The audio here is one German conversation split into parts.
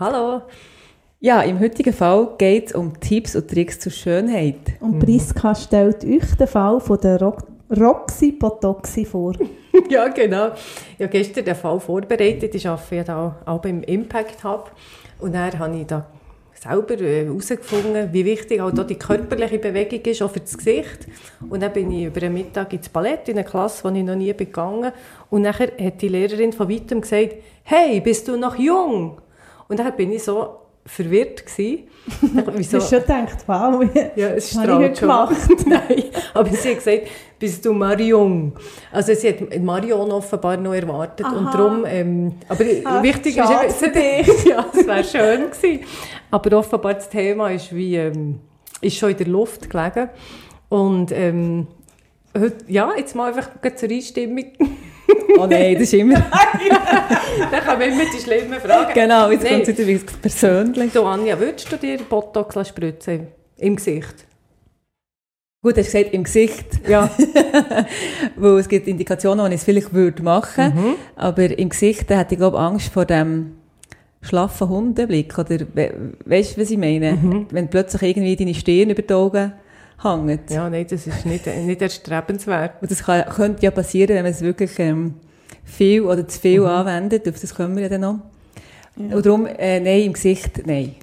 Hallo. Ja, im heutigen Fall geht es um Tipps und Tricks zur Schönheit. Und Priska stellt euch den Fall von der Ro Roxy Potoxi vor. Ja, genau. Ich habe gestern den Fall vorbereitet. Ich arbeite ja da auch beim Impact Hub. Und dann habe ich da selber äh, herausgefunden, wie wichtig auch da die körperliche Bewegung ist, auch für das Gesicht. Und dann bin ich über den Mittag ins Ballett, in eine Klasse, die ich noch nie gegangen Und nachher hat die Lehrerin von weitem gesagt, «Hey, bist du noch jung?» Und dann bin ich so verwirrt gewesen. Wieso? hast schon gedacht, wow, Ja, es was habe ich schon. gemacht? Nein, aber sie hat gesagt, bist du Marion? Also sie hat Marion offenbar noch erwartet und Aha. darum, ähm, aber Ach, wichtig schade ist für eben, ja, es wäre schön gewesen. Aber offenbar das Thema ist wie, ähm, ist schon in der Luft gelegen und ähm, heute, ja, jetzt mal einfach zur Einstimmung. Oh nein, das ist immer... Dann kommen immer die schlimmen Fragen. genau, jetzt kommt es wieder persönlich. Du Anja, würdest du dir Botox spritzen im Gesicht? Gut, hast du gesagt, im Gesicht. Ja. Weil es gibt Indikationen, die ich es vielleicht würde machen Mhm. aber im Gesicht da hätte ich, glaube angst vor dem schlaffen Hundeblick. Oder, we weißt du, was ich meine? Mhm. Wenn plötzlich irgendwie deine Stirn über die Augen hängt. Ja, nein, das ist nicht, nicht erstrebenswert. Und das kann, könnte ja passieren, wenn man es wirklich ähm, viel oder zu viel Mhm. anwendet. Auf das kommen wir ja dann noch. Und darum, äh, nein, im Gesicht, nein.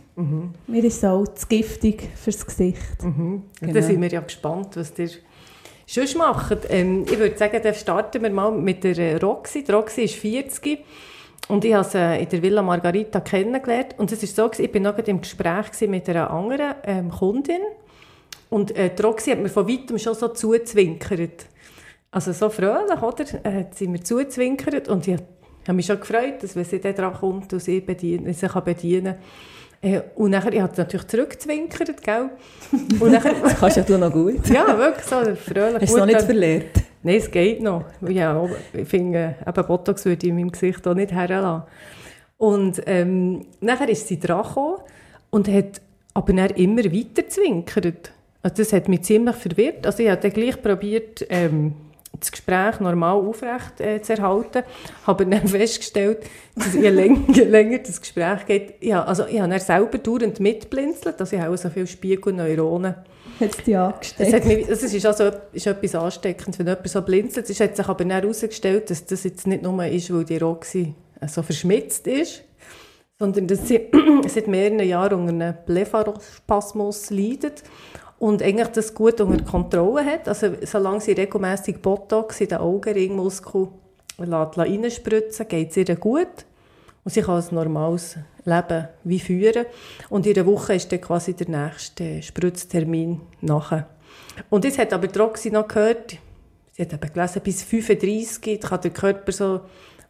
Mir ist es auch zu giftig fürs Gesicht. Mhm. Genau. Da sind wir ja gespannt, was ihr sonst macht. Ähm, ich würde sagen, dann starten wir mal mit der äh, Roxy. Die Roxy ist 40 und ich habe sie äh, in der Villa Margarita kennengelernt. Und es ist so, ich bin noch gerade im Gespräch mit einer anderen ähm, Kundin und äh, die Roxy hat mir von weitem schon so zuzwinkert. Also so fröhlich, oder? Äh, hat sie mir zuzwinkert und ich habe mich schon gefreut, dass wenn sie dann dran kommt und sie, bedien, sie kann bedienen kann. Äh, und nachher, ich habe natürlich zurückgezwinkert, gell? Und nachher, Das kannst ja du noch gut. ja, wirklich so fröhlich. Hast du es noch nicht verlernt? Nein, es geht noch. Ja, ich finde, eben Botox würde ich in meinem Gesicht auch nicht herlassen. Und ähm, nachher ist sie dran gekommen und hat aber dann immer weiter zwinkert. Also das hat mich ziemlich verwirrt. Also ich habe dann gleich probiert, ähm, das Gespräch normal aufrecht äh, zu erhalten, habe dann festgestellt, dass je länger, je länger das Gespräch geht, ja, also ich habe dann selber dauernd mitblinzelt, also ich habe auch so viele Spiegelneuronen. Hat es dich Es, angesteckt? hat mich, es ist also ist etwas Ansteckendes, wenn jemand so blinzelt. Es hat sich aber dann herausgestellt, dass das jetzt nicht nur ist, weil die Roxy so verschmitzt ist, sondern dass sie seit mehreren Jahren unter einem Blepharospasmus leidet und eigentlich das gut unter Kontrolle hat. Also solange sie regelmäßig Botox in den Augenringmuskel reinspritzen geht es ihr gut. Und sie kann ein normales Leben wie führen. Und in einer Woche ist dann quasi der nächste Spritztermin nachher. Und jetzt hat aber Roxy noch gehört, sie hat eben gelesen, bis 35 kann der Körper so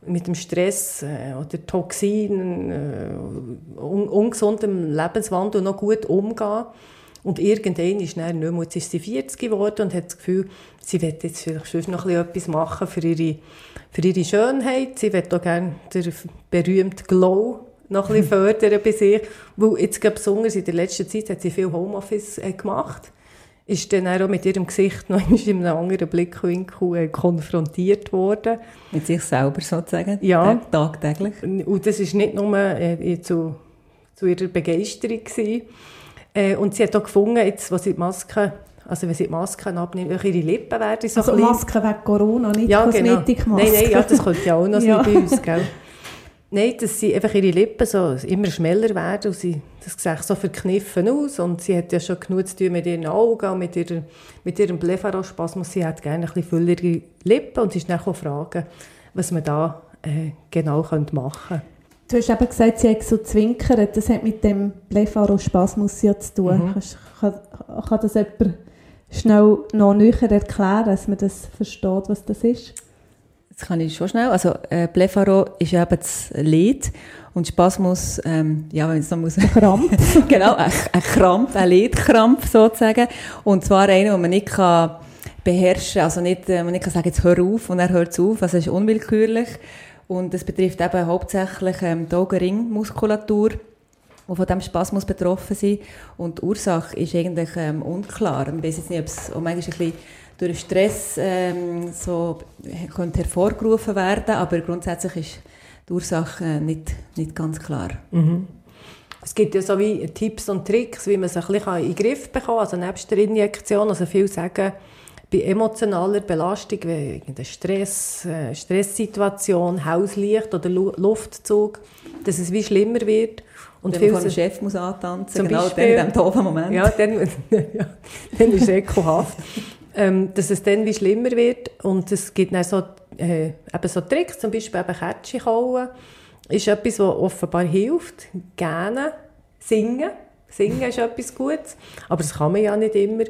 mit dem Stress äh, oder Toxinen, äh, un ungesundem Lebenswandel noch gut umgehen. Und irgendwann ist dann nicht mehr, jetzt ist sie 40 geworden und hat das Gefühl, sie will jetzt vielleicht schon noch etwas machen für ihre, für ihre Schönheit. Sie will auch gerne den berühmten Glow noch ein bisschen fördern bei sich. Weil jetzt gerade besonders in der letzten Zeit hat sie viel Homeoffice äh, gemacht. Ist dann auch mit ihrem Gesicht noch in einem anderen Blickwinkel äh, konfrontiert worden. Mit sich selber sozusagen. Ja. Tag- Tagtäglich. Und das ist nicht nur äh, zu, zu ihrer Begeisterung gewesen. Äh, und sie hat auch gefunden, jetzt, wo sie die Maske, also wenn sie die Masken abnimmt, auch ihre Lippen werden so Also klein. Masken wegen Corona, nicht Ja, genau. Kosmetikmasken. Nein, nein, ja, das könnte ja auch noch sein Ja. bei uns, gell? Nein, dass sie einfach ihre Lippen so immer schneller werden und sie, das sieht so verkniffen aus und sie hat ja schon genug zu tun mit ihren Augen und mit, ihrer, mit ihrem Blepharospasmus. Sie hat gerne ein bisschen fülligere Lippen und sie ist nachher fragen, was man da äh, genau machen könnte. Du hast eben gesagt, sie hat so zwinkert. Das hat mit dem Blepharospasmus ja zu tun. Mhm. Kannst, kann, kann das jemand schnell noch näher erklären, dass man das versteht, was das ist? Das kann ich schon schnell. Also, äh, Blefaro ist eben das Lied und Spasmus, ähm, ja, wenn es noch muss. Krampf. genau, ein, ein Krampf, ein Lidkrampf sozusagen. Und zwar einer, den man nicht kann beherrschen, also nicht, äh, man nicht kann sagen, jetzt hör auf und er hört es auf, also es ist unwillkürlich. Und es betrifft eben hauptsächlich ähm, die Augenringmuskulatur, die von diesem Spasmus betroffen sind. Und die Ursache ist eigentlich ähm, unklar. Ich weiß jetzt nicht, ob es auch manchmal ein bisschen durch Stress ähm, so könnte hervorgerufen werden, aber grundsätzlich ist die Ursache äh, nicht, nicht ganz klar. Es gibt ja so wie Tipps und Tricks, wie man sich ein bisschen in den Griff bekommen kann, also nebst der Injektion. Also viele sagen, bei emotionaler Belastung, wie irgendeine Stress, äh, Stresssituation, Hauslicht oder Lu Luftzug, dass es wie schlimmer wird. Und wenn man vor dem Chef muss antanzen Zum genau Beispiel. dann in diesem doofen Moment. Ja, dann, ja, dann ist es ekelhaft. ähm, dass es dann wie schlimmer wird. Und es gibt dann so, äh, eben so Tricks, zum Beispiel eben Kätzchen kauen, ist etwas, was offenbar hilft. Gerne singen. Singen ist etwas Gutes. Aber das kann man ja nicht immer.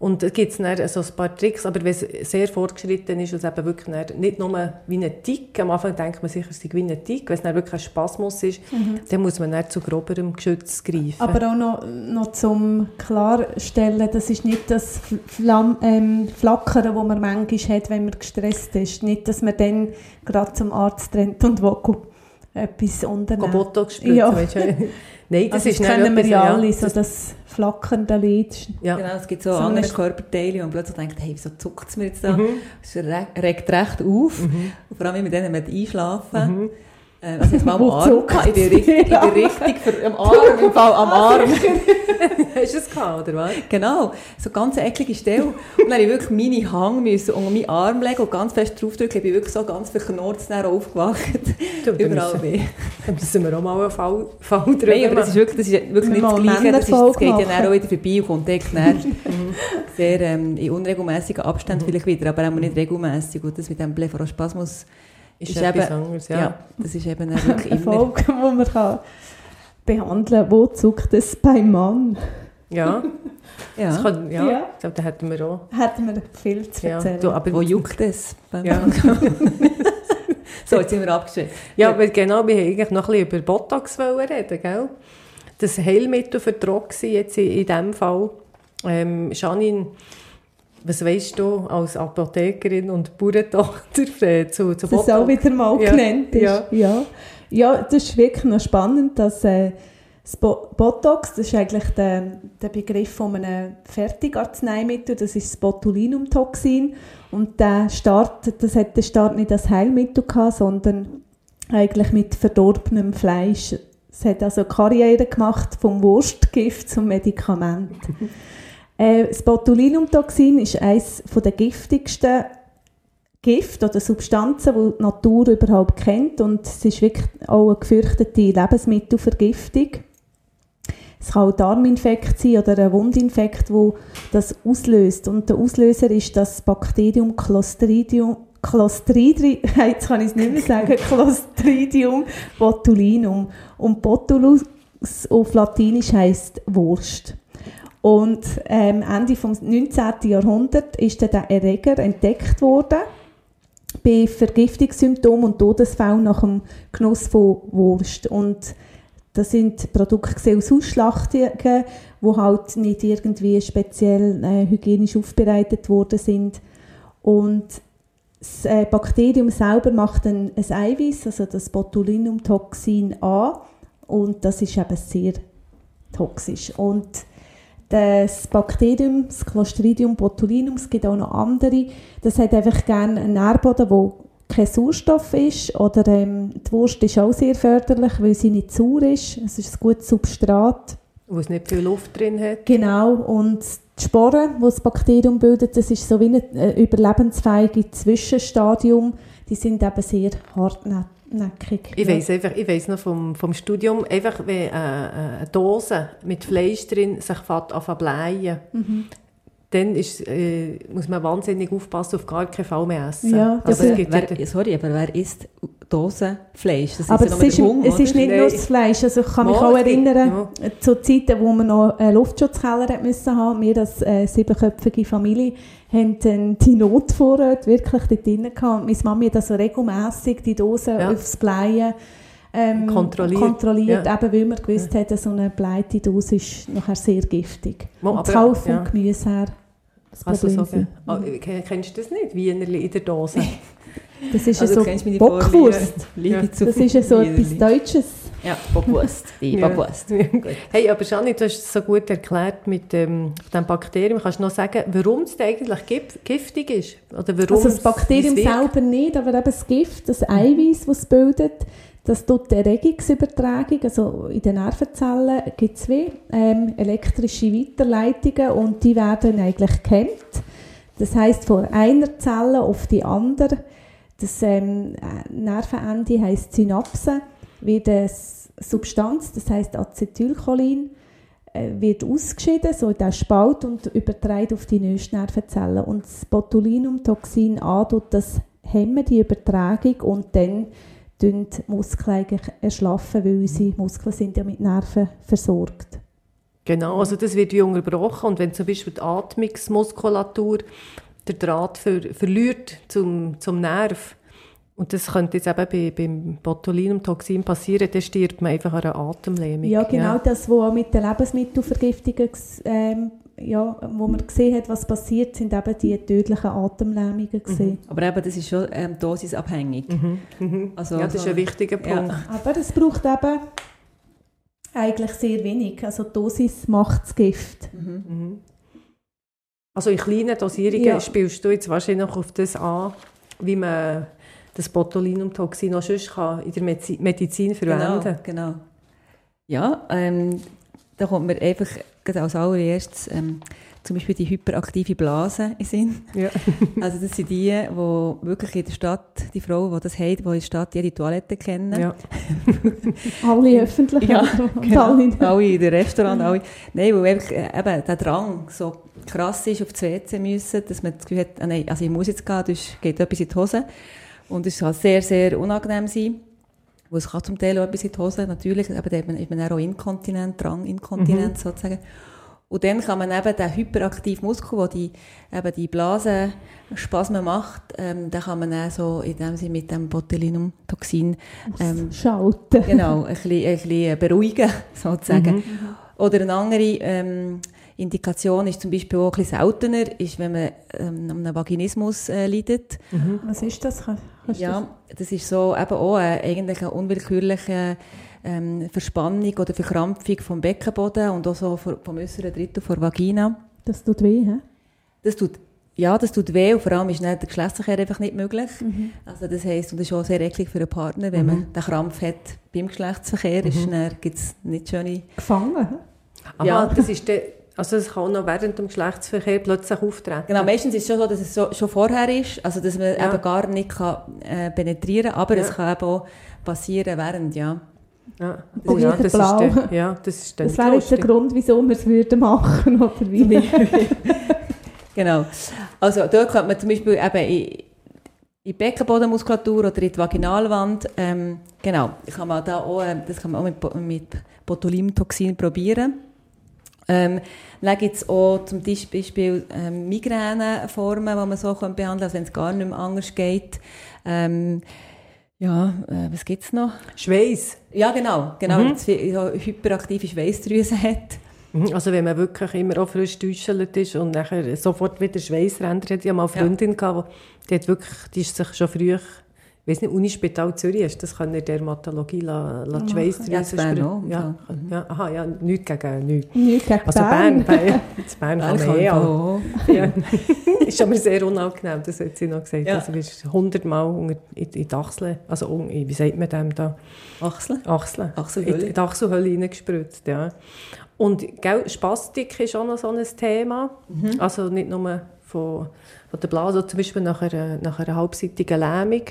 Und es gibt dann so ein paar Tricks, aber wenn es sehr fortgeschritten ist, und es eben wirklich nicht nur wie ein Tick, am Anfang denkt man sicher, es sei wie ein Tick, wenn es dann wirklich ein Spasmus ist, dann muss man zu groberem Geschütz greifen. Aber auch noch, noch zum Klarstellen, das ist nicht das Flamm, ähm, Flackern, das man manchmal hat, wenn man gestresst ist. Nicht, dass man dann gerade zum Arzt rennt und will etwas unternehmen. Botox spritzen, Ja. weißt du? Nein, das Also ist das kennen wir etwas, ja alle, so das- das flackernde Lied. Ja. Genau, es gibt so, So andere Körperteile, wo man plötzlich denkt, hey, wieso zuckt es mir jetzt da? Mhm. Es re regt recht auf. Und vor allem, wenn wir dann einschlafen. Mhm. Äh, also jetzt mal am Arm, in die Richtung, in die Richtung für, am Arm, im Fall am Arm. Hast du es gehabt, oder was? Genau, so ganz eklige Stelle. Und dann habe ich wirklich meine Hang müssen unter meinen Arm legen und ganz fest draufdrücken. Ich bin wirklich so ganz verknurrt dann aufgewacht. Du, Überall weh. Da müssen wir auch mal einen Fall, Fall drüber Nein, aber das ist wirklich, das ist wirklich Wir nicht das Gleiche. Das, ist, das geht ja dann auch wieder vorbei und kommt dann sehr ähm, in unregelmäßigen Abständen vielleicht wieder, aber auch nicht regelmäßig. Und das mit dem Blepharospasmus ist, ist etwas eben- anderes, ja. ja. das ist eben dann wirklich Eine. Folge, die man kann behandeln kann. Wo zuckt es beim Mann? Ja, das Ja. kann, ja. Ja. Ich glaube, da hätten wir auch. Hätten wir viel zu Ja, erzählen. du, aber Wo juckt es? beim Ja. Mann? so, jetzt sind wir abgeschickt. Ja, weil genau, wir wollten eigentlich noch ein bisschen über Botox reden, gell? Das Heilmittel für Roxy jetzt in, in diesem Fall. Ähm, Janine, was weißt du als Apothekerin und Bauerntochter äh, zu, zu dass es auch wieder mal Ja, genannt ist. ja. Ja. Ja. das ist wirklich noch spannend, dass äh, das Bo Botox, das ist eigentlich der, der Begriff von einem Fertigarzneimittel, das ist das Botulinumtoxin und der Start, das hat der Start nicht als Heilmittel gehabt, sondern eigentlich mit verdorbenem Fleisch. Es hat also Karriere gemacht vom Wurstgift zum Medikament. äh, das Botulinumtoxin ist eines der giftigsten Gift oder Substanzen, die die Natur überhaupt kennt und es ist wirklich auch eine gefürchtete Lebensmittelvergiftung. Es kann auch Darminfekt sein oder ein Wundinfekt, wo das auslöst. Und der Auslöser ist das Bakterium Clostridium, Clostridium, jetzt kann ich es nicht mehr sagen, Clostridium botulinum. Und Botulus auf Latinisch heißt Wurst. Und ähm, Ende des 19. Jahrhunderts ist der Erreger entdeckt worden bei Vergiftungssymptomen und Todesfällen nach dem Genuss von Wurst. Und das sind Produkte aus Ausschlachtungen, die halt nicht irgendwie speziell äh, hygienisch aufbereitet worden sind. Und das äh, Bakterium selber macht ein, ein Eiweiß, also das Botulinumtoxin A, und das ist eben sehr toxisch. Und das Bakterium, das Clostridium botulinum, es gibt auch noch andere, das hat einfach gerne einen Nährboden, wo kein Sauerstoff ist oder ähm, die Wurst ist auch sehr förderlich, weil sie nicht sauer ist. Es ist ein gutes Substrat. Wo es nicht viel Luft drin hat. Genau, und die Sporen, die das Bakterium bildet, das ist so wie ein äh, überlebensfähiges Zwischenstadium. Die sind eben sehr hartnäckig. Ich weiss einfach, ich weiss noch vom, vom Studium, einfach wenn äh, eine Dose mit Fleisch drin sich fährt an blähen, Mhm. Dann ist, äh, muss man wahnsinnig aufpassen, auf gar keinen Fall mehr essen. Ja, das also es ist- gibt ja, Wer, sorry, aber wer isst Dosenfleisch. Das ist Aber ja es ist, Hunger, es ist nicht nur das Fleisch. Also ich kann mich Mal, auch es gibt- erinnern, zu Zeiten, wo wir noch einen Luftschutzkeller hat müssen haben. Wir als äh, siebenköpfige Familie haben dann die Notvorräte wirklich dort drin gehabt. Meine Mami hat also regelmässig die Dosen Ja. aufs Bleien ähm, Kontrolliert. kontrolliert Ja. eben weil wir gewusst haben, so eine bleite Dose ist nachher sehr giftig. Mal, Und aber- das ja. Gemüse her das Also Problem so, sein. oh, ken- kennst du das nicht? Wienerli in der Dose? Das ist Also, ja so Bockwurst. Ja. Das ist ja so etwas Deutsches. Ja, Bockwurst. Die Ja. Bockwurst. hey, aber Janni, du hast es so gut erklärt mit ähm, dem Bakterium. Kannst du noch sagen, warum es eigentlich gif giftig ist? Oder warum Also das Bakterium selber nicht, aber eben das Gift, das Eiweiß, das es bildet, das tut die Erregungsübertragung, also in den Nervenzellen gibt es wie ähm, elektrische Weiterleitungen und die werden eigentlich gehemmt. Das heißt von einer Zelle auf die andere, das ähm, äh, Nervenende heißt Synapse, wird eine Substanz, das heißt Acetylcholin, äh, wird ausgeschieden, so in den Spalt und übertragen auf die nächste Nervenzelle. Und das Botulinumtoxin A tut das hemmen, die Übertragung, und dann die Muskeln eigentlich erschlaffen, weil unsere Muskeln sind ja mit Nerven versorgt. Genau, also das wird wie unterbrochen und wenn zum Beispiel die Atmungsmuskulatur der Draht ver verliert zum, zum Nerv, und das könnte jetzt eben bei, beim Botulinumtoxin passieren, dann stirbt man einfach an einer Atemlähmung. Ja, genau das, was auch mit den Lebensmittelvergiftungen, ähm, ja, wo man gesehen hat, was passiert, sind eben die tödlichen Atemlähmungen gesehen. Aber eben, das ist schon ähm, dosisabhängig. Also, ja, das ist ein wichtiger Ja. Punkt. Aber es braucht eben eigentlich sehr wenig. Also die Dosis macht das Gift. Also in kleinen Dosierungen Ja. spielst du jetzt wahrscheinlich auf das an, wie man das Botulinumtoxin auch sonst kann in der Medizi- Medizin verwenden Genau, genau. Ja, ähm, da kommt mir einfach gerade als allererstes ähm, zum Beispiel die hyperaktive Blase in Sinn. Ja. Also das sind die, die wirklich in der Stadt, die Frauen, die das haben, die in der Stadt jede Toilette kennen. Ja. Alle öffentlich. Ja, genau. alle in alle in den Restaurant, alle. Nein, weil einfach, äh, eben der Drang so krass ist, auf das WC müssen, dass man das Gefühl hat, ah, nein, also ich muss jetzt gehen, sonst geht etwas in die Hose. Und es kann sehr, sehr unangenehm sein. Weil es kann zum Teil auch etwas in die Hose, natürlich. Eben, da ist man- dann auch inkontinent, Dranginkontinent sozusagen. Und dann kann man eben den hyperaktiven Muskel, der die, eben die Blasenspasmen macht, ähm, den kann man dann so, in dem Sinne mit dem Botulinumtoxin, ähm, Schalten. genau, ein bisschen, ein bisschen beruhigen, sozusagen. Oder eine andere ähm, Indikation ist zum Beispiel auch ein bisschen seltener, ist, wenn man ähm, an einem Vaginismus äh, leidet. Was ist das? Du Ja, das ist so eben auch äh, eigentlich eine unwillkürliche ähm, Verspannung oder Verkrampfung vom Beckenboden und auch so vom äußeren Drittel der Vagina. Das, tut weh, hä? Das tut, ja, das tut weh und vor allem ist der Geschlechtsverkehr einfach nicht möglich. Also das heisst, und das ist auch sehr eklig für einen Partner, wenn man den Krampf hat beim Geschlechtsverkehr, ist, dann gibt es nicht schöne... Gefangen. hä? Aha, Ja. das ist der, also es kann auch während dem Geschlechtsverkehr plötzlich auftreten. Genau, meistens ist es schon so, dass es so, schon vorher ist, also dass man Ja. eben gar nicht kann, äh, penetrieren kann, aber Ja. es kann eben auch passieren während, ja. Ja. Das Oh ja, das blau. ist der, ja, das ist dann Das wäre jetzt der. Grund, wieso wir es würden machen, oder wie? Genau. Also dort könnte man zum Beispiel eben in, in Beckenbodenmuskulatur oder in die Vaginalwand, ähm, genau, kann man da auch, ähm, das kann man auch mit, mit Botulinumtoxin probieren. Ähm, dann gibt es auch zum Beispiel ähm, Migräneformen, die man so behandeln kann, also wenn es gar nicht mehr anders geht. Ähm, ja, äh, was gibt es noch? Schweiß. Ja, genau, genau, Mhm. wenn so hyperaktive Schweißdrüse hat. Mhm, Also wenn man wirklich immer auch frisch getäuschelt ist und nachher sofort wieder Schweißränder hat. Ich hatte mal eine Ja. Freundin, gehabt, die, die hat wirklich, die ist sich schon früh, ich weiß nicht, Unispital Zürich, hast das kann in der Dermatologie la, la die Schweißdrüse Ja, Bern sprühen. auch, Ja, ja, aha, ja, nichts gegen nichts. Nicht gegen Also Bern. Bern, Bern, Bern kann eh auch. Ja. ist aber sehr unangenehm, das hat sie noch gesagt. Ja. Also, du bist hundertmal in, in die Achsel, also in- wie sagt man dem da? Achseln. Achseln. Achselhöhle. In, in die Achselhöhle reingespritzt, ja. Und gell, Spastik ist auch noch so ein Thema. Mhm. Also nicht nur von, von der Blase, zum Beispiel nach einer, nach einer halbseitigen Lähmung.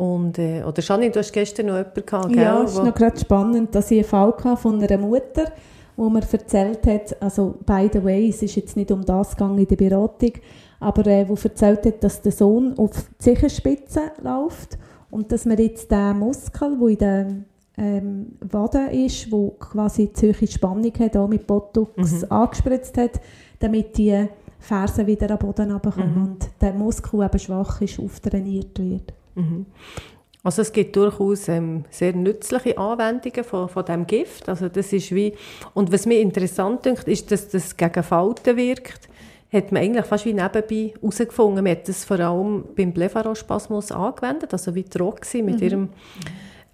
Und, äh, oder Janine, du hast gestern noch jemanden gehabt, gell? Ja, es ist noch gerade spannend, dass ich einen Fall hatte von einer Mutter, wo mir erzählt hat, also by the way, es ist jetzt nicht um das gegangen in der Beratung, aber äh, wo erzählt hat, dass der Sohn auf die Zehenspitze läuft Und dass man jetzt den Muskel, der in der ähm, Wade ist, wo quasi die hohe Spannung hat, auch mit Botox Mhm. angespritzt hat, damit die Fersen wieder am Boden runterkommen Mhm. und der Muskel, der eben schwach ist, auftrainiert wird. Also es gibt durchaus ähm, sehr nützliche Anwendungen von, von diesem Gift. Also das ist wie, und was mir interessant dünkt, ist, dass das gegen Falten wirkt. Hat man eigentlich fast wie nebenbei herausgefunden. Man hat das vor allem beim Blepharospasmus angewendet, also wie Roxy mit ihrem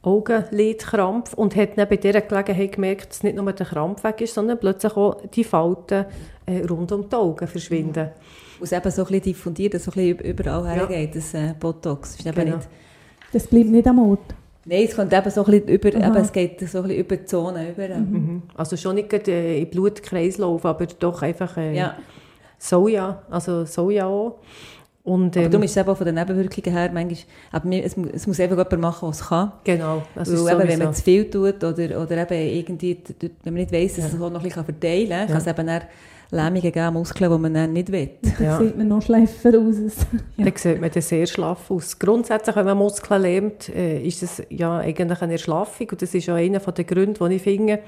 Augenlidkrampf und hat dann bei dieser Gelegenheit gemerkt, dass nicht nur der Krampf weg ist, sondern plötzlich auch die Falten äh, rund um die Augen verschwinden. Und es eben so ein bisschen diffundiert, dass es so ein bisschen überall Ja. hergeht, das äh, Botox. Ist eben Genau. nicht, Das bleibt nicht am Ort. nein, es kommt eben so ein bisschen über, Aha. eben, es geht so ein bisschen über die Zone über. Mhm. Also schon nicht gerade, äh, im Blutkreislauf, aber doch einfach äh, Ja. Soja, also Soja auch. Und, Aber ähm, darum ist es eben auch von den Nebenwirkungen her manchmal, aber es, es muss einfach jemand machen, was es kann. Genau, das Weil ist eben, wenn man zu viel tut oder, oder eben irgendwie, wenn man nicht weiss, dass es auch noch ein bisschen verteilen kann, kann es eben dann Lähmungen geben, Muskeln, die man dann nicht will. Da Ja. sieht man noch schleifer aus. Dann sieht man dann sehr schlaff aus. Grundsätzlich, wenn man Muskeln lähmt, äh, ist es ja eigentlich eine Erschlaffung. Und das ist auch einer der Gründe, die ich finde,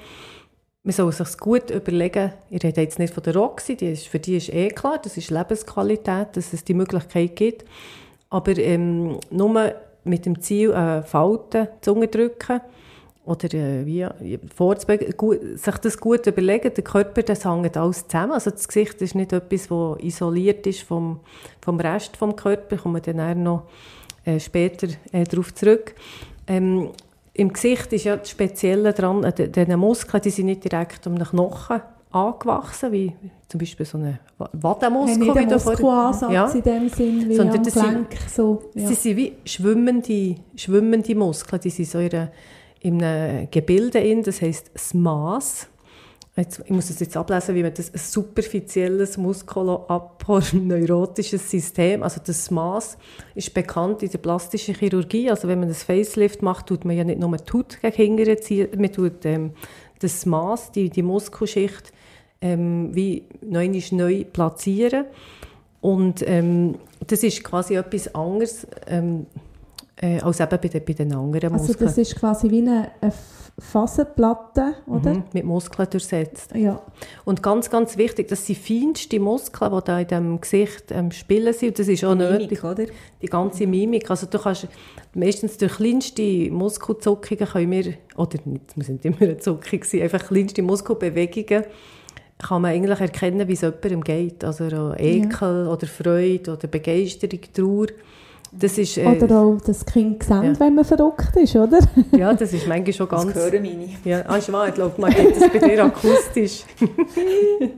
man soll sich gut überlegen, ich rede jetzt nicht von der Roxy, die ist, für die ist eh klar, das ist Lebensqualität, dass es die Möglichkeit gibt. Aber ähm, nur mit dem Ziel, äh, Falten zu unterdrücken oder äh, wie, vorzubeugen, gut, sich das gut überlegen, der Körper, das hängt alles zusammen. Also das Gesicht ist nicht etwas, das isoliert ist vom, vom Rest vom Körper, kommen wir dann noch äh, später äh, darauf zurück. Ähm, Im Gesicht ist ja das Spezielle daran, äh, die- diese Muskeln, die sind nicht direkt um den Knochen angewachsen, wie zum Beispiel so eine Wadenmuskel. nicht du vorhin- Muskelansatz Ja. in dem Sinn, wie Sondern am Gelenk. So, ja. Sie sind wie schwimmende, schwimmende Muskeln. Die sind so in, einer- in einem Gebilde in, das heisst das Maß. Ich muss es jetzt ablesen, wie man das ein superfizielles muskuloaponeurotisches System, also das Maß ist bekannt in der plastischen Chirurgie. Also wenn man das Facelift macht, tut man ja nicht nur die Haut gegen ziehen, man tut ähm, das Maß, die, die Muskelschicht, ähm, wie neu neu platzieren. Und ähm, das ist quasi etwas anderes ähm, äh, als eben bei den, bei den anderen Also Muskeln. das ist quasi wie eine, eine Faserplatte, oder? Mhm, mit Muskeln durchsetzt. Ja. Und ganz, ganz wichtig, das sind feinste Muskeln, die da in diesem Gesicht ähm, spielen sind. Und das ist auch nötig, Mimik, oder? die ganze Mimik. Also du kannst meistens durch kleinste Muskelzuckungen können wir, oder nicht, es muss nicht immer eine Zuckung sein, einfach kleinste Muskelbewegungen, kann man eigentlich erkennen, wie es jemandem geht. Also Ekel oder Freude oder Begeisterung, Trauer. Das ist, äh, Oder auch das Kind sehen, Ja. wenn man verrückt ist, oder? ja, das ist manchmal schon Das ganz... hören meine. Ja, ah, ich glaube, man geht das bei dir akustisch.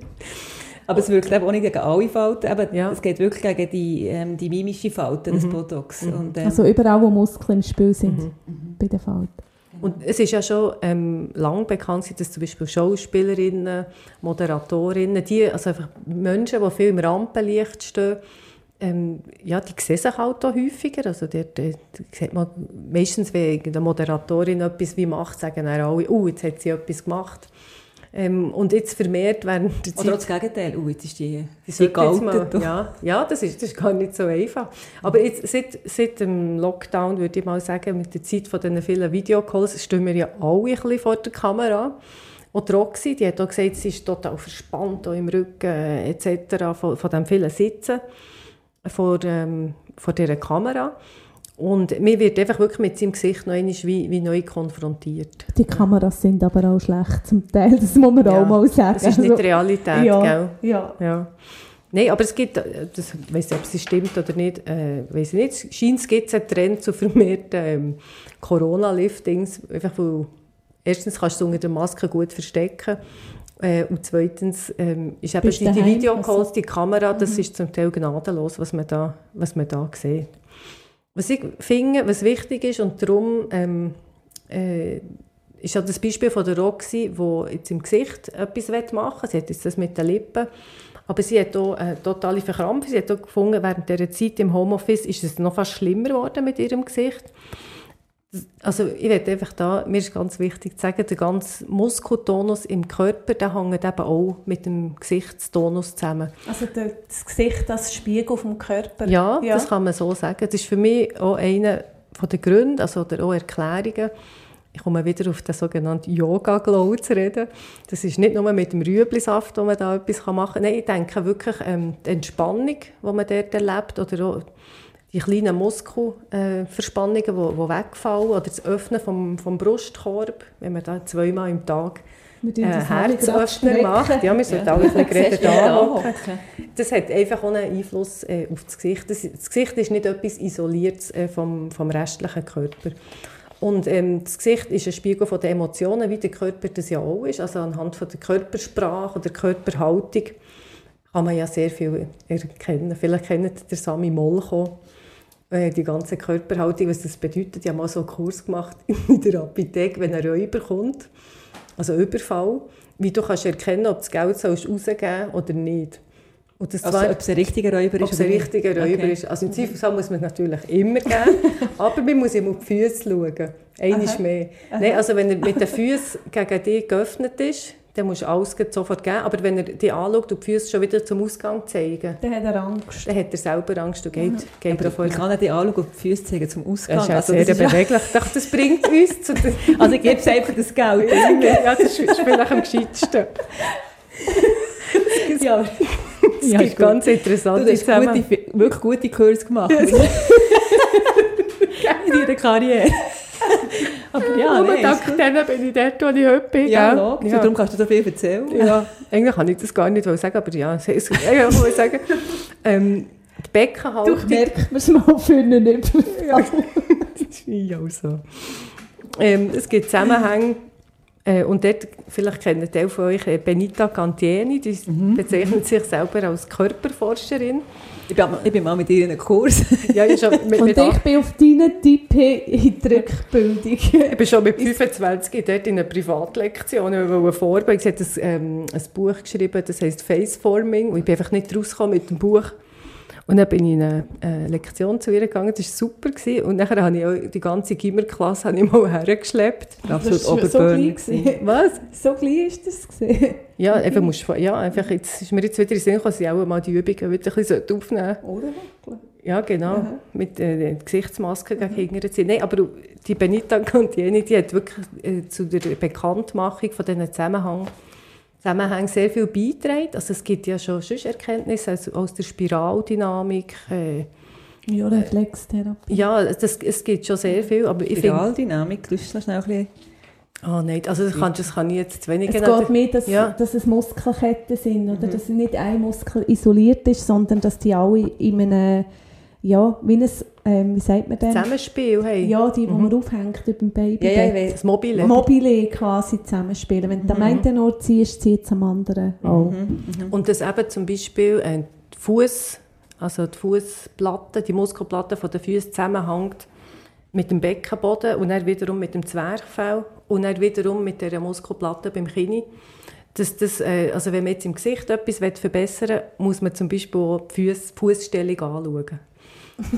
Aber es wirkt eben auch nicht gegen alle Falten. Eben, Ja. Es geht wirklich gegen die, ähm, die mimische Falte, das Botox. Und, ähm, Also überall, wo Muskeln im Spiel sind, Mhm. bei den Falten. Und es ist ja schon ähm, lang bekannt, dass zum Beispiel Schauspielerinnen, Moderatorinnen, die, also einfach Menschen, die viel im Rampenlicht stehen, ähm, ja, die sehen sich halt auch häufiger. Also dort, äh, sieht man meistens, wenn eine Moderatorin etwas wie macht, sagen dann alle, oh, jetzt hat sie etwas gemacht. Ähm, und jetzt vermehrt während der oder Zeit... das Gegenteil. Oh, jetzt ist die, die mal- gealtert. Ja, ja das, ist, das ist gar nicht so einfach. Aber jetzt, seit, seit dem Lockdown, würde ich mal sagen, mit der Zeit von diesen vielen Videocalls, stehen wir ja alle ein bisschen vor der Kamera. Und die Roxy, die hat auch gesagt, sie ist total verspannt auch im Rücken äh, etc. von, von dem vielen Sitzen vor, ähm, vor dieser Kamera. Und mir wird einfach wirklich mit seinem Gesicht noch einmal wie, wie neu konfrontiert. Die Kameras sind aber auch schlecht zum Teil, das muss man Ja, auch mal sagen. Das ist nicht Also, die Realität, ja, gell? ja. Ja. Nein, aber es gibt, das, ich weiss nicht, ob es stimmt oder nicht, äh, weiss ich nicht, scheint es gibt einen Trend zu vermehrten ähm, Corona-Liftings, einfach weil erstens kannst du es unter der Maske gut verstecken äh, und zweitens ähm, ist eben Bist die, die Videocalls, also- die Kamera, das ist zum Teil gnadenlos, was man da, was man da sieht. Was ich finde, was wichtig ist und darum ähm, äh, ist ja das Beispiel von der Roxy, die jetzt im Gesicht etwas machen will. Sie hat jetzt das mit den Lippen. Aber sie hat auch eine totale Verkrampfung. Sie hat auch gefunden, während dieser Zeit im Homeoffice ist es noch fast schlimmer geworden mit ihrem Gesicht. Also ich werde einfach da, mir ist ganz wichtig zu sagen, der ganze Muskeltonus im Körper, der hängt eben auch mit dem Gesichtstonus zusammen. Also der, das Gesicht, das Spiegel vom Körper. Ja, das kann man so sagen. Das ist für mich auch einer von den Gründen, also oder auch Erklärungen, ich komme wieder auf den sogenannten Yoga-Glow zu reden. Das ist nicht nur mit dem Rüeblisaft, wo man da etwas machen kann. Nein, ich denke wirklich ähm, die Entspannung, die man dort erlebt, oder auch die kleinen Muskelverspannungen, äh, die, wegfallen, oder das Öffnen vom, vom Brustkorb, wenn man da zweimal im Tag äh, Herzöffner macht. Ja, wir sollten alle ein bisschen Ja, anhocken. Das hat einfach auch einen Einfluss äh, auf das Gesicht. Das, das Gesicht ist nicht etwas Isoliertes äh, vom, vom restlichen Körper. Und ähm, das Gesicht ist ein Spiegel von den Emotionen, wie der Körper das ja auch ist. Also anhand von der Körpersprache oder Körperhaltung kann man ja sehr viel erkennen. Vielleicht kennt der Sami Molcho äh, die ganze Körperhaltung, was das bedeutet. Ich habe mal so einen Kurs gemacht in der Apotheke, wenn ein Räuber kommt, also Überfall, wie du kannst erkennen, ob das Geld sollst rausgeben oder nicht. Und das Also, zwar- ob es ein richtiger Räuber ist ob es ein richtiger Räuber Okay. ist. Also im Zweifelsfall muss man es natürlich immer geben, aber man muss ihm auf die Füße schauen. Einmal mehr. Nein, also wenn er mit den Füßen gegen dich geöffnet ist, dann musst du alles sofort geben. Aber wenn er dich anschaut und die Füße schon wieder zum Ausgang zeigen, Dann hat er Angst. dann hat er selber Angst und geht, geht Aber davon. ich kann nicht die anschauen und die Füße zeigen zum Ausgang. Das ist ja Also, sehr das ja- beweglich. Ich dachte, das bringt uns zu den... also ich gebe es einfach das Geld. ja, das ist vielleicht am gescheitsten. ja, Es Ja, gibt ist ganz du interessante hast gute, wirklich gute Kurs gemacht. in deiner Karriere. Aber ja, Nur nein, dank ist denen bin ich dort, wo ich heute bin. Ja, logisch. Ja. Darum kannst du so viel erzählen. Ja, eigentlich kann ich das gar nicht sagen, aber ja, es ja, ja, muss ich sagen. Ähm, die Beckenhaltung... Du merkt man es mal für einen Überfall. Ja, so. Ähm, es gibt Zusammenhänge, äh, und dort, vielleicht kennt ihr von euch äh, Benita Cantieni, die bezeichnet sich selber als Körperforscherin. Ich bin, ich bin mal mit ihr in einem Kurs. Ja, ich, schon mit, Und mit, ich bin auf deinen Tipp hin in die Rückbildung. ich bin schon mit 25 dort in einer Privatlektion vorbereiten. Sie hat ein, ähm, ein Buch geschrieben, das heisst Faceforming. Und ich bin einfach nicht rausgekommen mit dem Buch. Und dann bin ich in eine äh, Lektion zu ihr gegangen, das war super. Gewesen. Und nachher habe ich auch die ganze Gimmerklasse habe ich mal hergeschleppt. Absolut Das war so klein gewesen. Was? So klein ist das gewesen. Ja, einfach, musst, du- ja, einfach jetzt ist mir jetzt wieder in Sinn gekommen, dass ich auch mal die Übungen wieder ein bisschen aufnehmen sollte. Oder? Ja, genau. Mit äh, der Gesichtsmaske gegen hinten ziehen. Nein, aber die Benita Cantieni, die hat wirklich äh, zu der Bekanntmachung von diesen Zusammenhang, Zusammenhängen sehr viel beigetragen. Also es gibt ja schon sonst Erkenntnisse also aus der Spiraldynamik. Äh, Ja, Reflextherapie. ja, das, es gibt schon sehr viel, aber ich finde... Spiraldynamik, du noch schnell ein bisschen. Ah nein, also das kann, das kann ich jetzt zu wenig... Es geht mehr, dass, Ja. dass es Muskelketten sind, oder dass nicht ein Muskel isoliert ist, sondern dass die alle in einem, ja, wie ein, ähm, wie sagt man denn? Zusammenspiel haben. Ja, die, die man aufhängt über dem Baby. Ja, ja, ich. Das Mobile. Mobile quasi zusammenspielen. Wenn du am einen Ort ziehst, zieht es am anderen auch. Und dass eben zum Beispiel äh, die Fuß, also die Fußplatte, die Muskelplatte von den Füßen zusammenhängt mit dem Beckenboden und dann wiederum mit dem Zwerchfell und dann wiederum mit der Muskelplatte beim Kinn. Dass das, äh, also wenn man jetzt im Gesicht etwas verbessern will, muss man zum Beispiel auch die Fuß, die Fußstellung anschauen.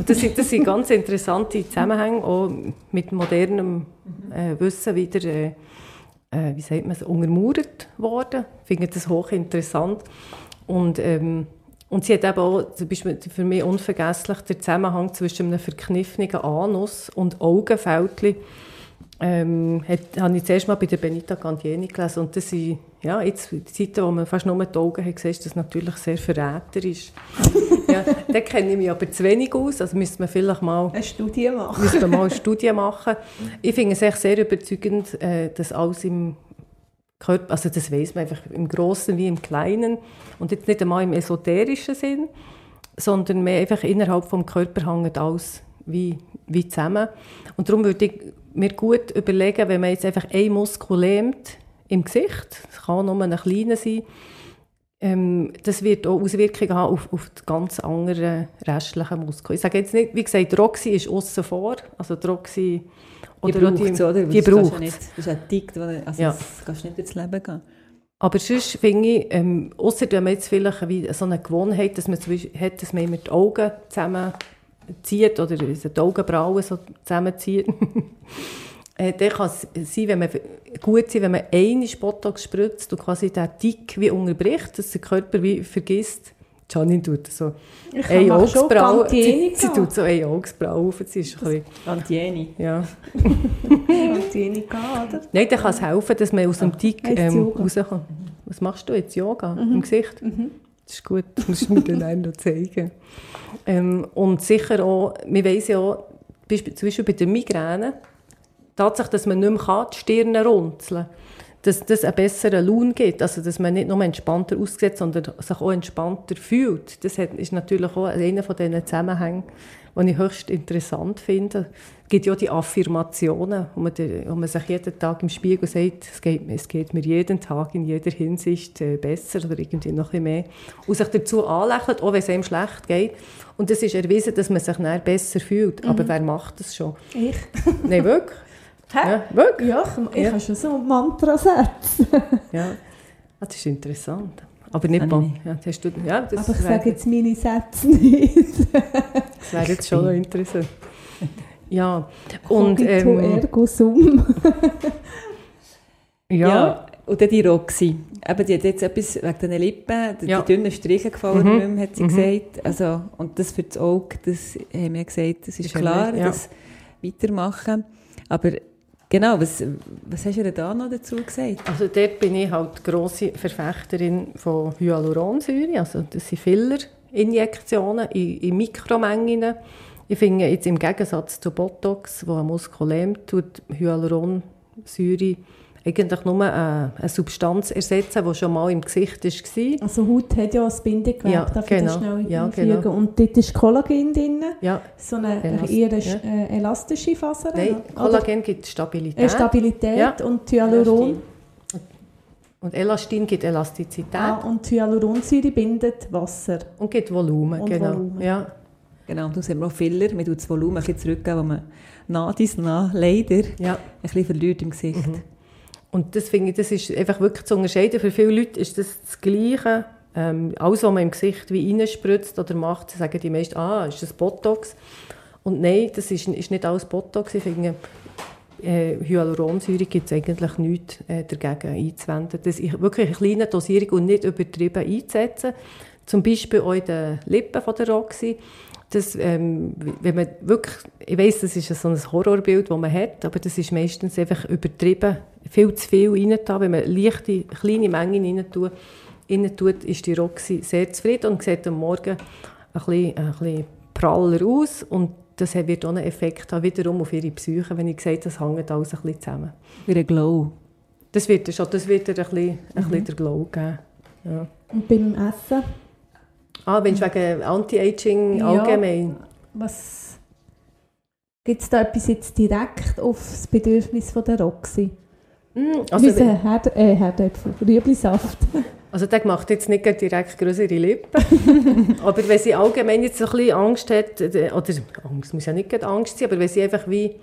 Das, sind, das sind ganz interessante Zusammenhänge, auch mit modernem äh, Wissen wieder, äh, äh, wie sagt man untermauert worden. Ich finde das hochinteressant. Und, ähm, und sie hat eben auch, zum Beispiel für mich unvergesslich, den Zusammenhang zwischen einem verkniffenen Anus und Augenfältchen ähm, hat, habe ich zuerst mal bei der Benita Candieni gelesen. Und das sind, ja, jetzt, die Zeiten, wo man fast nur die Augen hat, siehst du, das natürlich sehr verräterisch. ja, da kenne ich mich aber zu wenig aus, also müsste man vielleicht mal Eine Studie machen. wir mal eine Studie machen. Ich finde es echt sehr überzeugend, äh, dass alles im Körper, also das weiß man einfach im Großen wie im Kleinen und jetzt nicht einmal im esoterischen Sinn, sondern mehr einfach innerhalb vom Körper hängt alles wie, wie zusammen. Und darum würde ich mir gut überlegen, wenn man jetzt einfach einen Muskel lähmt im Gesicht, es kann nur ein kleiner sein, ähm, das wird auch Auswirkungen haben auf, auf die ganz anderen restlichen Muskeln. Ich sage jetzt nicht, wie gesagt, die Roxy ist außen vor, also die Roxy Die oder auch braucht es, oder? die braucht nicht. Das ist ein Tick, also Ja. das kannst du nicht ins Leben gehen. Aber sonst finde ich, ähm, ausser wenn man jetzt vielleicht wie so eine Gewohnheit dass man zum Beispiel hat, dass man immer die Augen zusammenzieht oder die Augenbrauen so zusammenzieht, äh, dann kann es sein, wenn man, gut sein, wenn man eine Botox spritzt und quasi den Tick wie unterbricht, dass der Körper wie vergisst, Janine tut so Ich ein mache schon Augsbrauen. Sie, sie tut so ein Augsbrauen auf. Sie ist ein bisschen, Antieni. ja. Gantienica, oder? Nein, dann kann es helfen, dass man aus dem Tick Heisst ähm, rauskommt. Was machst du jetzt? Yoga? Im Gesicht? Das ist gut, das musst du mir dann auch zeigen. Ähm, und sicher auch, wir weiss ja auch, zum Beispiel bei der Migräne, Tatsache, dass man nicht mehr kann, die Stirn runzeln dass das einen besseren Lohn gibt, also dass man nicht nur entspannter aussieht, sondern sich auch entspannter fühlt. Das ist natürlich auch einer von diesen Zusammenhängen, die ich höchst interessant finde. Es gibt ja die Affirmationen, wo man, wo man sich jeden Tag im Spiegel sagt, es geht, es geht mir jeden Tag in jeder Hinsicht äh, besser oder irgendwie noch ein mehr. Und sich dazu anlächelt, auch wenn es einem schlecht geht. Und es ist erwiesen, dass man sich dann besser fühlt. Aber wer macht das schon? Ich? Nein, wirklich? Hä? Ja, wirklich? Ja, ich, ich Ja. habe schon so Mantra-Sätze. Ja, Ah, das ist interessant. Aber nicht ich nicht. Ja, das hast du, ja, das Aber ich wäre sage jetzt meine Sätze nicht. das wär jetzt schon noch interessant. Ja, und ähm, ergo sum. ja, Ja. und dann die Roxy. Eben, die hat jetzt etwas wegen diesen Lippen, die, Ja. die dünnen Striche gefallen, Mhm. nicht mehr, hat sie Mhm. gesagt. Also, und das für das Auge, das haben wir gesagt, das ist, Ist klar, ja. das weitermachen. Aber genau, was, was hast du denn da noch dazu gesagt? also dort bin ich halt grosse Verfechterin von Hyaluronsäure. Also das sind Fillerinjektionen in, in Mikromengen. Ich finde jetzt im Gegensatz zu Botox, wo ein Muskel lähmt, tut Hyaluronsäure eigentlich nur eine, eine Substanz ersetzen, die schon mal im Gesicht war. Also Haut hat ja ein Bindegewebe, Ja, darf ich das genau. schnell Ja, einfügen. genau. Und dort ist Kollagen drin, Ja, so eine Elast- eher ja. äh, elastische Faser. nein, oder? Kollagen gibt Stabilität. Äh, Stabilität Ja. und Hyaluron. Und Elastin gibt Elastizität Ah, und Hyaluronsäure bindet Wasser. und gibt Volumen. Und genau. Volumen. Ja. Genau, und du haben wir auch Filler, man tut das Volumen ein bisschen zurückgeben, wo man nach dies nach leider ein Ja. bisschen verliert im Gesicht. Und das finde ich, das ist einfach wirklich zu unterscheiden. Für viele Leute ist das das Gleiche. Ähm, alles, was man im Gesicht wie reinspritzt oder macht, sagen die meisten, ah, ist das Botox? Und nein, das ist, ist nicht alles Botox. Ich finde, äh, Hyaluronsäure gibt es eigentlich nichts äh, dagegen einzuwenden. Das ist wirklich eine kleine Dosierung und nicht übertrieben einzusetzen. Zum Beispiel auch in den Lippen von der Roxy. Das, ähm, wenn man wirklich, ich weiss, das ist so ein Horrorbild, das man hat, aber das ist meistens einfach übertrieben, viel zu viel rein Wenn man leichte, kleine Mengen rein tut, rein tut, ist die Roxy sehr zufrieden und sieht am Morgen ein bisschen, ein bisschen praller aus und das wird auch einen Effekt haben, wiederum auf ihre Psyche, wenn ich gesagt das hängt alles ein bisschen zusammen. Wie ein Glow. Das wird ihr schon, das wird ein bisschen, ein bisschen der Glow geben. Ja. Und beim Essen, Ah, wenn du wegen Anti-Aging Ja. allgemein? was gibt es da etwas jetzt direkt auf das Bedürfnis von der Roxy? Mm, Also, Wie Herd, äh, Herdöpfel, Rüeblisaft. Also der macht jetzt nicht direkt größere Lippen. aber wenn sie allgemein jetzt so ein bisschen Angst hat, äh, oder Angst muss ja nicht Angst sein, aber wenn sie einfach wie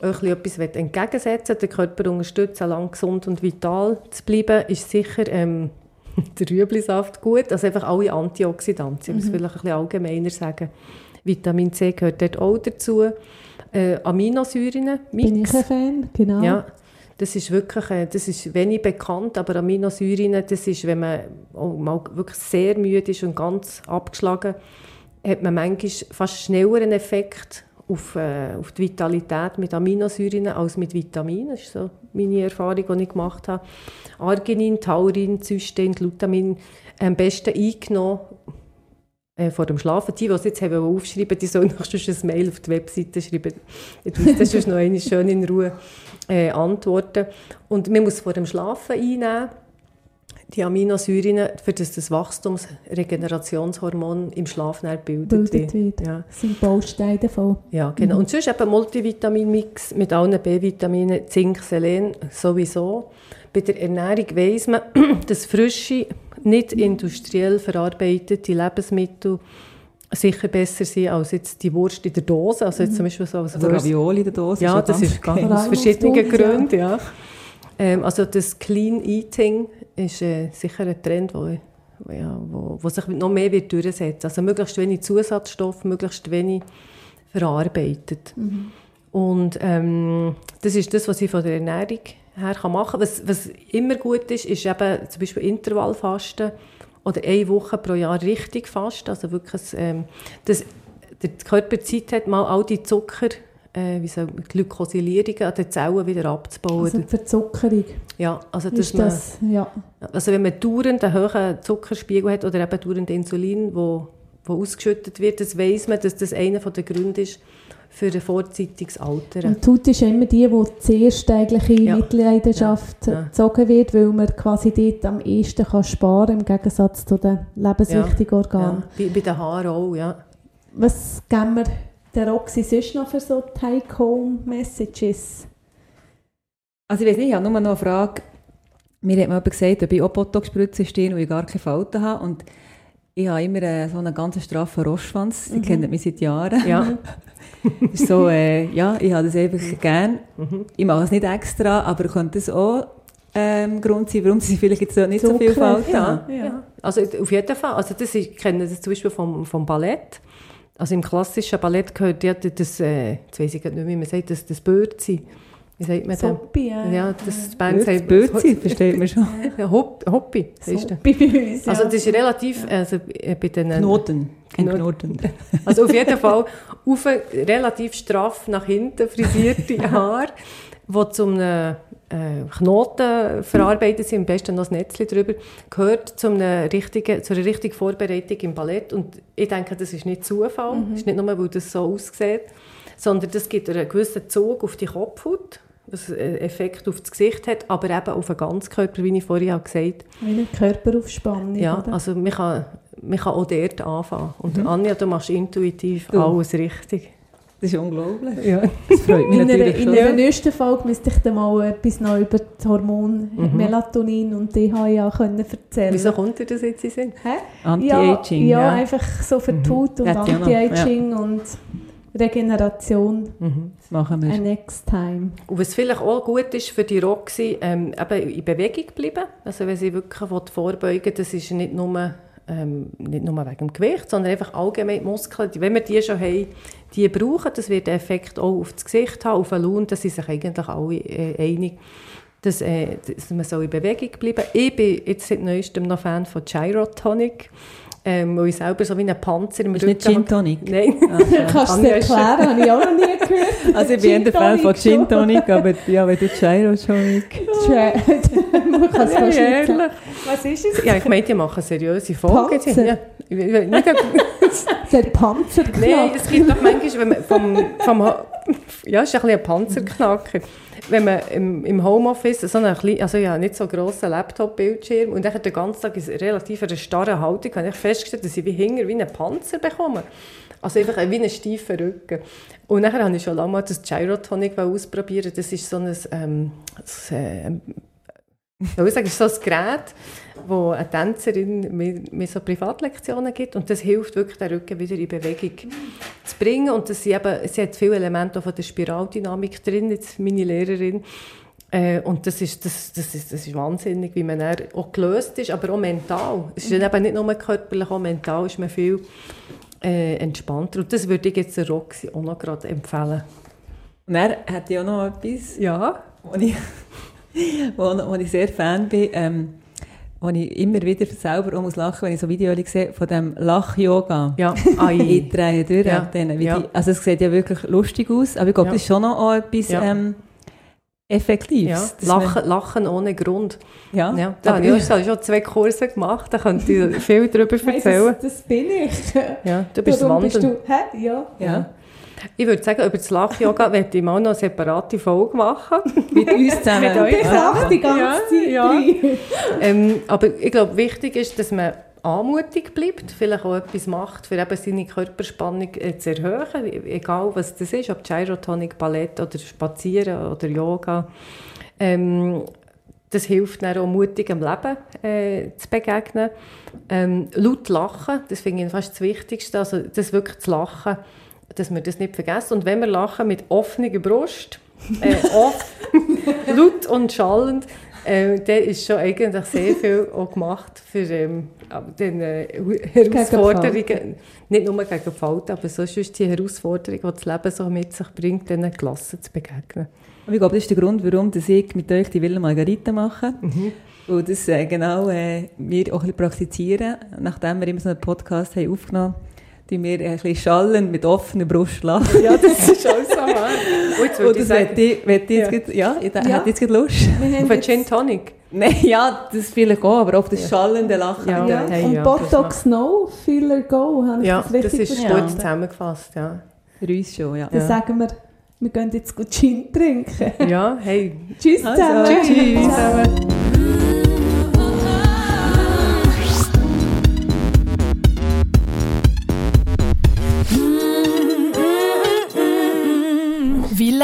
ein bisschen etwas entgegensetzen den Körper unterstützen, lang gesund und vital zu bleiben, ist sicher ähm, der Rüeblisaft gut. Also einfach alle Antioxidantien, ich muss vielleicht ein bisschen allgemeiner sagen. Vitamin C gehört dort auch dazu. Äh, Aminosäuren, Bin Mix. ich ein Fan, genau. Ja, das ist wirklich, äh, das ist wenig bekannt, aber Aminosäuren, das ist, wenn man mal wirklich sehr müde ist und ganz abgeschlagen, hat man manchmal fast schneller einen Effekt auf, äh, auf die Vitalität mit Aminosäuren als mit Vitaminen. Das ist so meine Erfahrung, die ich gemacht habe. Arginin, Taurin, Cystein, Glutamin am besten eingenommen äh, vor dem Schlafen. Die, die es jetzt haben aufschreiben die sollen noch sonst ein Mail auf die Webseite schreiben. Das sonst noch einmal schön in Ruhe äh, antworten. Und man muss vor dem Schlafen einnehmen, die Aminosäuren, für das das Wachstums-Regenerationshormon im Schlaf bildet, Bildet wird. Ja. Das sind Bausteine davon. Ja, genau. Und sonst eben Multivitaminmix mit allen B-Vitaminen, Zink, Selen sowieso. Bei der Ernährung weiss man, dass frische, nicht industriell verarbeitete Lebensmittel sicher besser sind als jetzt die Wurst in der Dose. Also jetzt zum Beispiel so als Also Wurst- Ravioli in der Dose. ja, auch das ist ganz aus verschiedenen. Gründen. Ja. Ähm, also das Clean Eating ist äh, sicher ein Trend, wo, ja, wo, wo sich noch mehr wird durchsetzen. Also möglichst wenig Zusatzstoff, möglichst wenig verarbeitet. Und ähm, das ist das, was ich von der Ernährung her kann machen kann. Was, was immer gut ist, ist eben zum Beispiel Intervallfasten oder eine Woche pro Jahr richtig fast, also wirklich, ähm, dass der Körper Zeit hat, mal all die Zucker, äh, wie so Glykosilierungen an den Zellen wieder abzubauen. Also die Verzuckerung ja, also dass ist das, ja. man, also wenn man dauernd einen hohen Zuckerspiegel hat oder eben dauernd Insulin, wo, wo ausgeschüttet wird, das weiß man, dass das einer der Gründe ist für ein vorzeitiges Altern. Und die Haut ist immer die, die zuerst eigentlich in Ja. Mitleidenschaft Ja. Ja. gezogen wird, weil man quasi dort am ehesten kann sparen kann, im Gegensatz zu den lebenswichtigen Organen. Ja, bei, bei den Haaren auch, ja. Was geben wir der Roxy sonst noch für so Take-Home-Messages? Also ich weiß nicht, ich habe nur noch eine Frage. Mir hat mal jemand gesagt, ob ich auch Botox-Spritzen stehe und ich gar keine Falten habe. Und ich habe immer äh, so einen ganz straffen Rostschwanz. Sie kennen mich seit Jahren. ja. So, äh, ja, ich habe das einfach gern. Ich mache es nicht extra, aber könnte das auch ähm, Grund sein, warum sie vielleicht jetzt nicht so viel Zucker, Falten ja. haben? Ja. Also auf jeden Fall. Also das, ich kenne das zum Beispiel vom, vom Ballett. Also im klassischen Ballett gehört ja das, äh, jetzt weiss ich nicht, wie man sagt, das, das Bürzi. Wie sagt man das? Soppi, ja. Ja, das Band sagt... Bürzi, versteht man schon. Ja, Hopp, Hoppi, du. Soppi bei uns, ja. Also das ist relativ, also äh, bei den... Knoten. Ein Knoten. Knoten. Also auf jeden Fall auf relativ straff nach hinten frisierte Haare, die zu einem äh, Knoten verarbeitet sind, am besten noch ein Netzchen drüber, gehört zu einer richtigen, zu einer richtigen Vorbereitung im Ballett. Und ich denke, das ist nicht Zufall, das ist nicht nur, weil das so aussieht, sondern das gibt einen gewissen Zug auf die Kopfhaut, was einen Effekt auf das Gesicht hat, aber eben auf den ganzen Körper, wie ich vorhin gesagt habe. Wie eine Körperaufspannung, Ja, oder? also man kann, man kann auch dort anfangen. Und Anja, du machst intuitiv Du. alles richtig. Das ist unglaublich. Ja. Das freut mich In einer, natürlich in einer nächsten Folge müsste ich dir mal etwas noch über das Hormon Melatonin und DHA können erzählen. Wieso kommt dir das jetzt in Sinn? Anti-Aging, ja, ja. ja. einfach so für die Haut und Hätte ich auch noch, Anti-Aging und Regeneration. Das machen wir. A next time. Und was vielleicht auch gut ist für die Roxy, ähm, eben in Bewegung bleiben. Also wenn sie wirklich vorbeugen will, das ist nicht nur, ähm, nicht nur wegen dem Gewicht, sondern einfach allgemein die Muskeln. Die- Wenn wir die schon haben, die brauchen, das wird Effekt auch auf das Gesicht haben, auf den Lohn, da sind sich eigentlich alle äh, einig. Dass, äh, dass man so in Bewegung bleiben Ich bin jetzt seit neuestem noch Fan von Gyrotonic, ähm, weil ich selber so wie ein Panzer im Ist nicht Rücken Gin. Tonic? Nein. Kannst du es erklären? Habe ich auch noch nie gehört. Also ich bin eher der Fan von Gin Tonic, aber ja, wenn du Gyro Tonic... Man kann es Ja, fast nicht ehrlich. sagen. Was ist es? Ja, ich meinte, die machen seriöse Folgen. Panzer? Ja, nicht, Der Panzerknack. nein, es gibt doch manchmal, wenn man vom, vom ja, es ist ein bisschen ein Panzerknacker. Wenn man im, im Homeoffice so einen kleinen, also ja, nicht so grossen Laptop-Bildschirm und dann den ganzen Tag in relativ starren Haltung, habe ich festgestellt, dass ich wie Hinger wie einen Panzer bekomme. Also einfach wie einen steifen Rücken. Und nachher habe ich schon lange mal das Gyrotonic ausprobieren. Das ist so ein, ähm, das, äh, ich sagen, ist so ein Gerät, wo eine Tänzerin mir, mir so Privatlektionen gibt und das hilft wirklich, den Rücken wieder in Bewegung zu bringen und das eben, sie hat viele Elemente von der Spiraldynamik drin, jetzt meine Lehrerin, äh, und das ist, das, das, ist, das ist wahnsinnig, wie man auch gelöst ist, aber auch mental. Es ist eben nicht nur körperlich, auch mental ist man viel äh, entspannter und das würde ich jetzt der Roxy auch noch gerade empfehlen. Und er hat ja auch noch etwas, Ja. wo ich, wo, wo ich sehr Fan bin, ähm, wo ich immer wieder selber auch muss lachen, wenn ich so Videos sehe von dem Lach-Yoga. Ja, Ich drehe durch Ja, denen, ja. die, also es sieht ja wirklich lustig aus, aber ich glaube, Ja. das ist schon noch auch etwas Ja. ähm, Ja, Effektives. man- lachen, lachen ohne Grund. ja. Ja, da habe ich schon zwei Kurse gemacht, da könnte ich viel darüber Hey, erzählen. das, das bin ich. Ja, du bist Warum bist du? Hä? Ja. ja. Ich würde sagen, über das Lach-Yoga möchte ich mal noch eine separate Folge machen. Mit uns zusammen. Mit euch. Lache die ganze Ja, Zeit ja. ähm, aber ich glaube, wichtig ist, dass man anmutig bleibt, vielleicht auch etwas macht, für eben seine Körperspannung äh, zu erhöhen, egal was das ist, ob Gyrotonic, Ballett oder Spazieren oder Yoga. Ähm, das hilft dann auch mutig am Leben äh, zu begegnen. Ähm, laut lachen, das finde ich fast das Wichtigste, also das wirklich zu lachen, dass wir das nicht vergessen. Und wenn wir lachen mit offener Brust, äh, off, laut und schallend, äh, dann ist schon eigentlich sehr viel auch gemacht für ähm, den äh, Herausforderungen, nicht nur gegen Falten, aber sonst ist die Herausforderung, die das Leben so mit sich bringt, diesen Klassen zu begegnen. Und ich glaube, das ist der Grund, warum ich mit euch die Villa Margarita mache. Und das äh, genau äh, wir auch ein bisschen praktizieren. Nachdem wir immer so einen Podcast haben aufgenommen haben, tun wir ein bisschen schallend mit offener Brust lachen. Ja, das ist auch so wahr. Und jetzt würde Und ich das hätte ich, ich jetzt, Ja. grad- ja, ich Ja. hätte jetzt gerade Lust. Auf einen Gin Tonic. Nein, ja, das vielleicht auch, aber auf das schallende Lachen. Ja. Ja. Hey, und ja, Botox No, Filler Go, habe ich Ja, das das richtig ist verstanden? gut zusammengefasst, ja. Für uns schon, ja. Dann Ja. sagen wir, wir gehen jetzt gut Gin trinken. Ja, hey. Tschüss Also, zusammen. tschüss. Ciao.